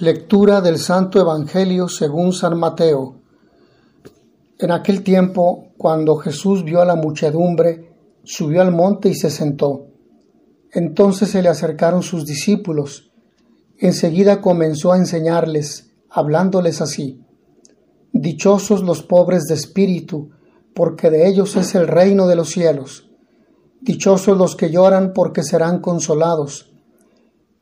Lectura del Santo Evangelio según San Mateo. En aquel tiempo, cuando Jesús vio a la muchedumbre, subió al monte y se sentó. Entonces se le acercaron sus discípulos. Enseguida comenzó a enseñarles, hablándoles así. Dichosos los pobres de espíritu, porque de ellos es el reino de los cielos. Dichosos los que lloran, porque serán consolados.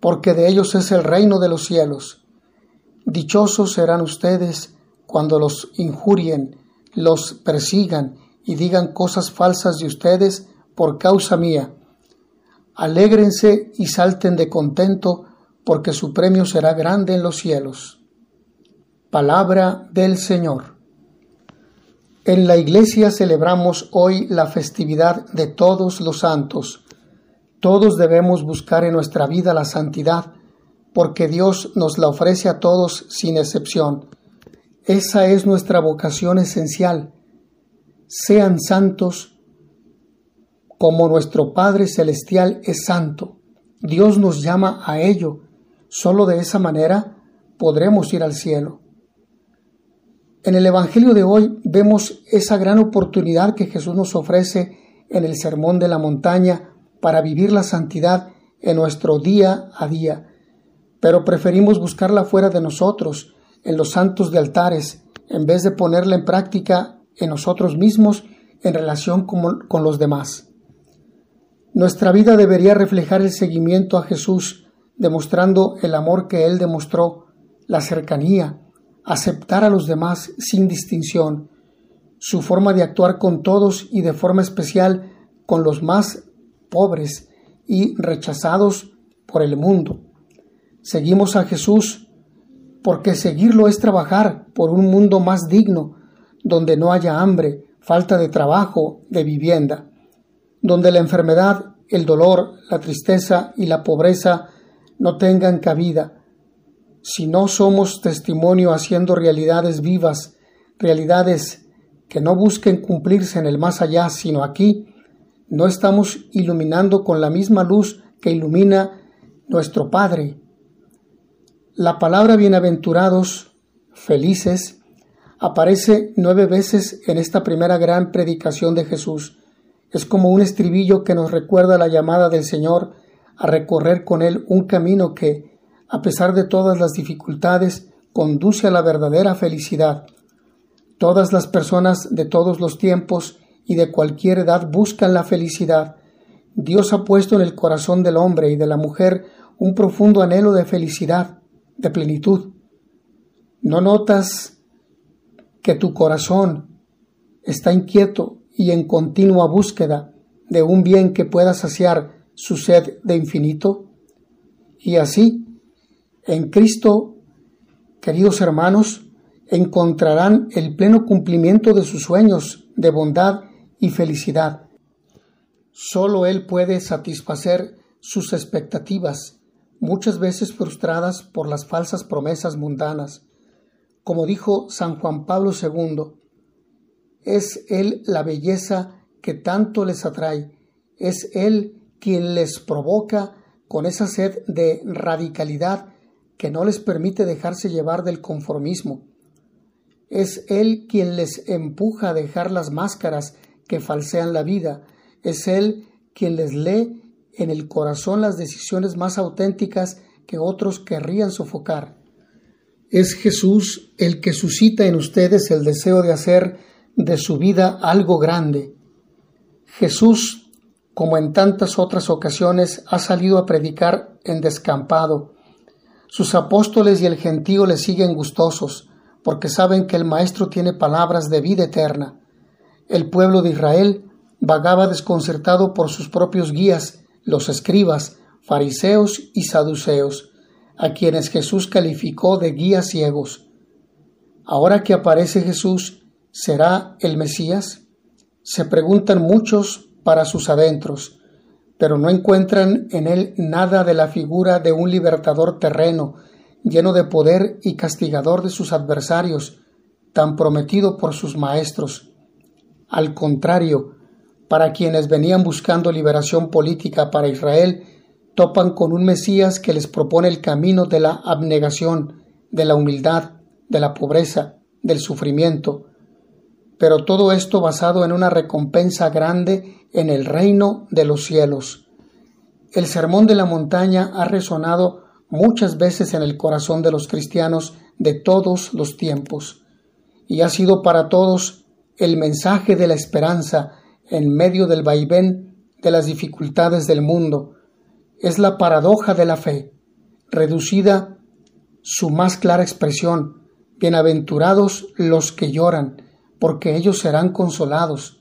porque de ellos es el reino de los cielos. Dichosos serán ustedes cuando los injurien, los persigan y digan cosas falsas de ustedes por causa mía. Alégrense y salten de contento, porque su premio será grande en los cielos. Palabra del Señor. En la Iglesia celebramos hoy la festividad de todos los santos, todos debemos buscar en nuestra vida la santidad, porque Dios nos la ofrece a todos sin excepción. Esa es nuestra vocación esencial. Sean santos como nuestro Padre Celestial es santo. Dios nos llama a ello. Solo de esa manera podremos ir al cielo. En el Evangelio de hoy vemos esa gran oportunidad que Jesús nos ofrece en el Sermón de la Montaña para vivir la santidad en nuestro día a día, pero preferimos buscarla fuera de nosotros, en los santos de altares, en vez de ponerla en práctica en nosotros mismos en relación con, los demás. Nuestra vida debería reflejar el seguimiento a Jesús, demostrando el amor que Él demostró, la cercanía, aceptar a los demás sin distinción, su forma de actuar con todos y de forma especial con los más pobres y rechazados por el mundo. Seguimos a Jesús porque seguirlo es trabajar por un mundo más digno, donde no haya hambre, falta de trabajo, de vivienda, donde la enfermedad, el dolor, la tristeza y la pobreza no tengan cabida. Si no somos testimonio haciendo realidades vivas, realidades que no busquen cumplirse en el más allá, sino aquí, no estamos iluminando con la misma luz que ilumina nuestro Padre. La palabra bienaventurados, felices, aparece nueve veces en esta primera gran predicación de Jesús. Es como un estribillo que nos recuerda la llamada del Señor a recorrer con Él un camino que, a pesar de todas las dificultades, conduce a la verdadera felicidad. Todas las personas de todos los tiempos y de cualquier edad buscan la felicidad. Dios ha puesto en el corazón del hombre y de la mujer un profundo anhelo de felicidad, de plenitud. ¿No notas que tu corazón está inquieto y en continua búsqueda de un bien que pueda saciar su sed de infinito? Y así, en Cristo, queridos hermanos, encontrarán el pleno cumplimiento de sus sueños de bondad y felicidad. Solo Él puede satisfacer sus expectativas, muchas veces frustradas por las falsas promesas mundanas. Como dijo San Juan Pablo II, es Él la belleza que tanto les atrae, es Él quien les provoca con esa sed de radicalidad que no les permite dejarse llevar del conformismo. Es Él quien les empuja a dejar las máscaras que falsean la vida. Es Él quien les lee en el corazón las decisiones más auténticas que otros querrían sofocar. Es Jesús el que suscita en ustedes el deseo de hacer de su vida algo grande. Jesús, como en tantas otras ocasiones, ha salido a predicar en descampado. Sus apóstoles y el gentío le siguen gustosos, porque saben que el Maestro tiene palabras de vida eterna. El pueblo de Israel vagaba desconcertado por sus propios guías, los escribas, fariseos y saduceos, a quienes Jesús calificó de guías ciegos. Ahora que aparece Jesús, ¿será el Mesías? Se preguntan muchos para sus adentros, pero no encuentran en él nada de la figura de un libertador terreno, lleno de poder y castigador de sus adversarios, tan prometido por sus maestros. Al contrario, para quienes venían buscando liberación política para Israel, topan con un Mesías que les propone el camino de la abnegación, de la humildad, de la pobreza, del sufrimiento, pero todo esto basado en una recompensa grande en el reino de los cielos. El sermón de la montaña ha resonado muchas veces en el corazón de los cristianos de todos los tiempos, y ha sido para todos el mensaje de la esperanza en medio del vaivén de las dificultades del mundo. Es la paradoja de la fe, reducida su más clara expresión, Bienaventurados los que lloran, porque ellos serán consolados.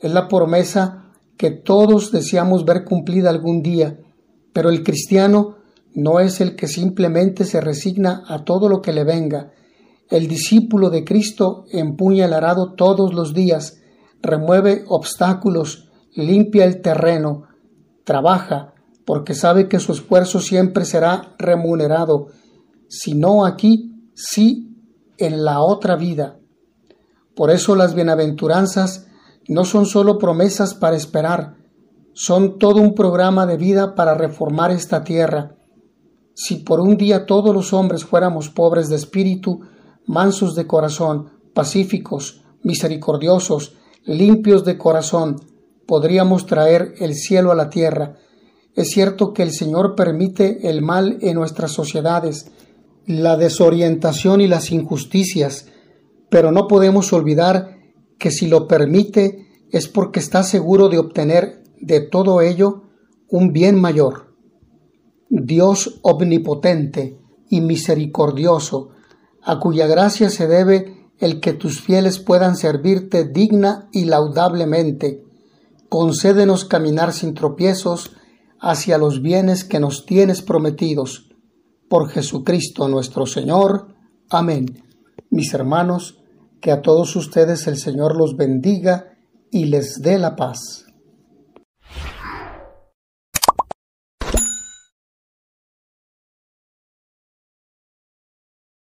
Es la promesa que todos deseamos ver cumplida algún día, pero el cristiano no es el que simplemente se resigna a todo lo que le venga. El discípulo de Cristo empuña el arado todos los días, remueve obstáculos, limpia el terreno, trabaja, porque sabe que su esfuerzo siempre será remunerado, si no aquí, sí en la otra vida. Por eso las bienaventuranzas no son sólo promesas para esperar, son todo un programa de vida para reformar esta tierra. Si por un día todos los hombres fuéramos pobres de espíritu, mansos de corazón, pacíficos, misericordiosos, limpios de corazón, podríamos traer el cielo a la tierra. Es cierto que el Señor permite el mal en nuestras sociedades, la desorientación y las injusticias, pero no podemos olvidar que si lo permite es porque está seguro de obtener de todo ello un bien mayor. Dios omnipotente y misericordioso, a cuya gracia se debe el que tus fieles puedan servirte digna y laudablemente, concédenos caminar sin tropiezos hacia los bienes que nos tienes prometidos. Por Jesucristo nuestro Señor. Amén. Mis hermanos, que a todos ustedes el Señor los bendiga y les dé la paz.